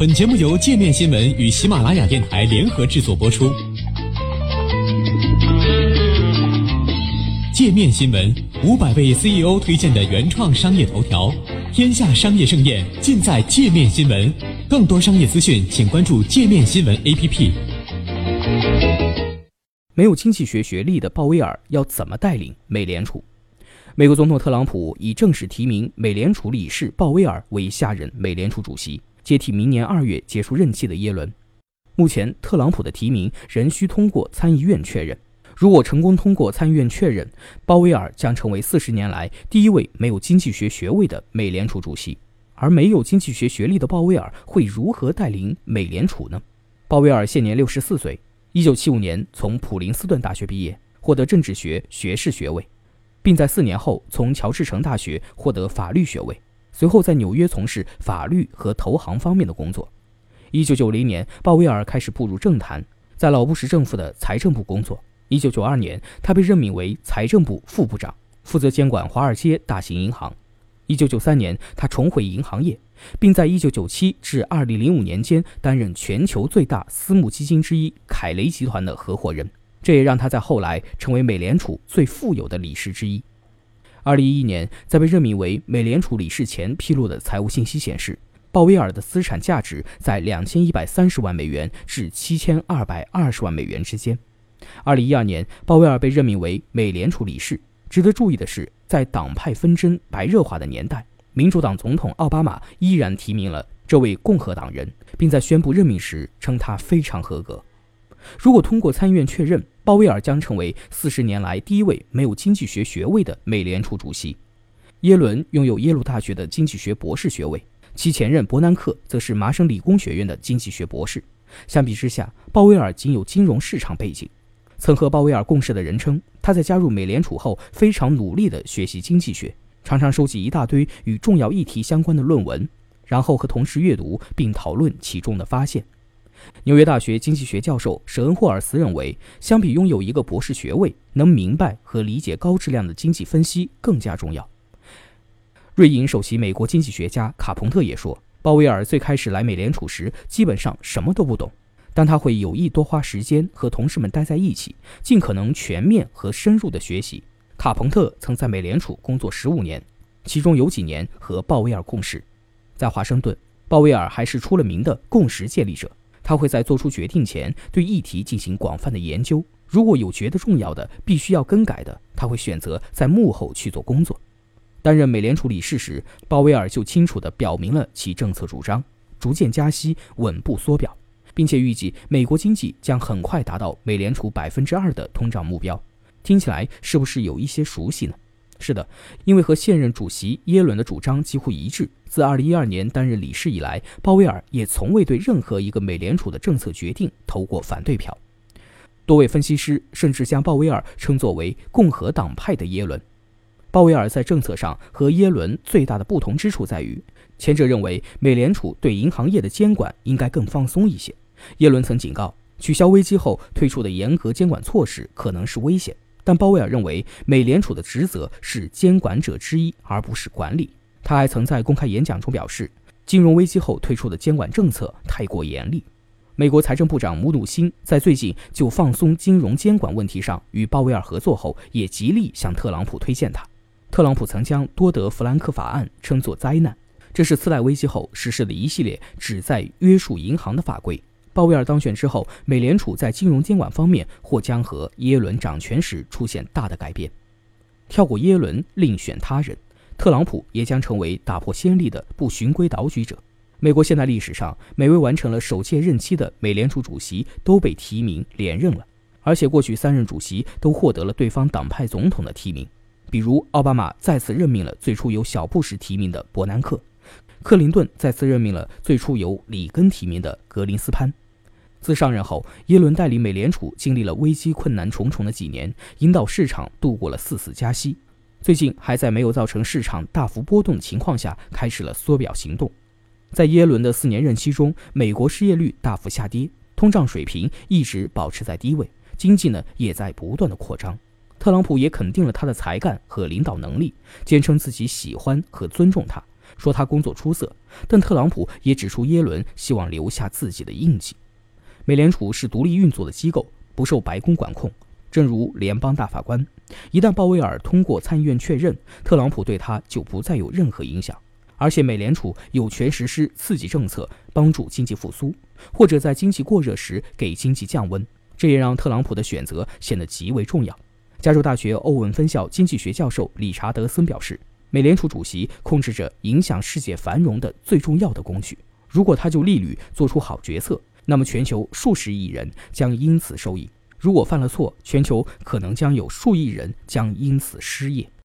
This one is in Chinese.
本节目由界面新闻与喜马拉雅电台联合制作播出。界面新闻五百位 CEO 推荐的原创商业头条，天下商业盛宴尽在界面新闻。更多商业资讯，请关注界面新闻 APP。没有经济学学历的鲍威尔要怎么带领美联储？美国总统特朗普已正式提名美联储理事鲍威尔为下任美联储主席。接替明年二月结束任期的耶伦，目前特朗普的提名仍需通过参议院确认。如果成功通过参议院确认，鲍威尔将成为四十年来第一位没有经济学学位的美联储主席。而没有经济学学历的鲍威尔会如何带领美联储呢？鲍威尔现年六十四岁，一九七五年从普林斯顿大学毕业，获得政治学学士学位，并在四年后从乔治城大学获得法律学位。随后在纽约从事法律和投行方面的工作。一九九零年，鲍威尔开始步入政坛，在老布什政府的财政部工作。一九九二年，他被任命为财政部副部长，负责监管华尔街大型银行。一九九三年，他重回银行业，并在一九九七至二零零五年间担任全球最大私募基金之一凯雷集团的合伙人，这也让他在后来成为美联储最富有的理事之一。二零一一年，在被任命为美联储理事前披露的财务信息显示，鲍威尔的资产价值在两千一百三十万美元至七千二百二十万美元之间。二零一二年，鲍威尔被任命为美联储理事。值得注意的是，在党派纷争白热化的年代，民主党总统奥巴马依然提名了这位共和党人，并在宣布任命时称他非常合格。如果通过参议院确认，鲍威尔将成为四十年来第一位没有经济学学位的美联储主席。耶伦拥有耶鲁大学的经济学博士学位，其前任伯南克则是麻省理工学院的经济学博士。相比之下，鲍威尔仅有金融市场背景。曾和鲍威尔共事的人称，他在加入美联储后非常努力地学习经济学，常常收集一大堆与重要议题相关的论文，然后和同事阅读并讨论其中的发现。纽约大学经济学教授舍恩·霍尔斯认为，相比拥有一个博士学位，能明白和理解高质量的经济分析更加重要。瑞银首席美国经济学家卡彭特也说，鲍威尔最开始来美联储时基本上什么都不懂，但他会有意多花时间和同事们待在一起，尽可能全面和深入的学习。卡彭特曾在美联储工作十五年，其中有几年和鲍威尔共事。在华盛顿，鲍威尔还是出了名的共识建立者。他会在做出决定前对议题进行广泛的研究。如果有觉得重要的、必须要更改的，他会选择在幕后去做工作。担任美联储理事时，鲍威尔就清楚地表明了其政策主张：逐渐加息，稳步缩表，并且预计美国经济将很快达到美联储百分之二的通胀目标。听起来是不是有一些熟悉呢？是的，因为和现任主席耶伦的主张几乎一致。自2012年担任理事以来，鲍威尔也从未对任何一个美联储的政策决定投过反对票。多位分析师甚至将鲍威尔称作为共和党派的耶伦。鲍威尔在政策上和耶伦最大的不同之处在于，前者认为美联储对银行业的监管应该更放松一些。耶伦曾警告，取消危机后推出的严格监管措施可能是危险。但鲍威尔认为，美联储的职责是监管者之一，而不是管理。他还曾在公开演讲中表示，金融危机后推出的监管政策太过严厉。美国财政部长姆努辛在最近就放松金融监管问题上与鲍威尔合作后，也极力向特朗普推荐他。特朗普曾将多德弗兰克法案称作灾难，这是次贷危机后实施的一系列旨在约束银行的法规。鲍威尔当选之后，美联储在金融监管方面或将和耶伦掌权时出现大的改变。跳过耶伦，另选他人，特朗普也将成为打破先例的不循规蹈矩者。美国现代历史上，每位完成了首届任期的美联储主席都被提名连任了，而且过去三任主席都获得了对方党派总统的提名。比如，奥巴马再次任命了最初由小布什提名的伯南克。克林顿再次任命了最初由里根提名的格林斯潘。自上任后，耶伦带领美联储经历了危机困难重重的几年，引导市场度过了四次加息。最近还在没有造成市场大幅波动的情况下，开始了缩表行动。在耶伦的四年任期中，美国失业率大幅下跌，通胀水平一直保持在低位，经济呢也在不断的扩张。特朗普也肯定了他的才干和领导能力，坚称自己喜欢和尊重他。说他工作出色，但特朗普也指出耶伦希望留下自己的印记。美联储是独立运作的机构，不受白宫管控，正如联邦大法官。一旦鲍威尔通过参议院确认，特朗普对他就不再有任何影响。而且美联储有权实施刺激政策，帮助经济复苏，或者在经济过热时给经济降温。这也让特朗普的选择显得极为重要。加州大学欧文分校经济学教授理查德森表示，美联储主席控制着影响世界繁荣的最重要的工具。如果他就利率做出好决策，那么全球数十亿人将因此受益；如果犯了错，全球可能将有数亿人将因此失业。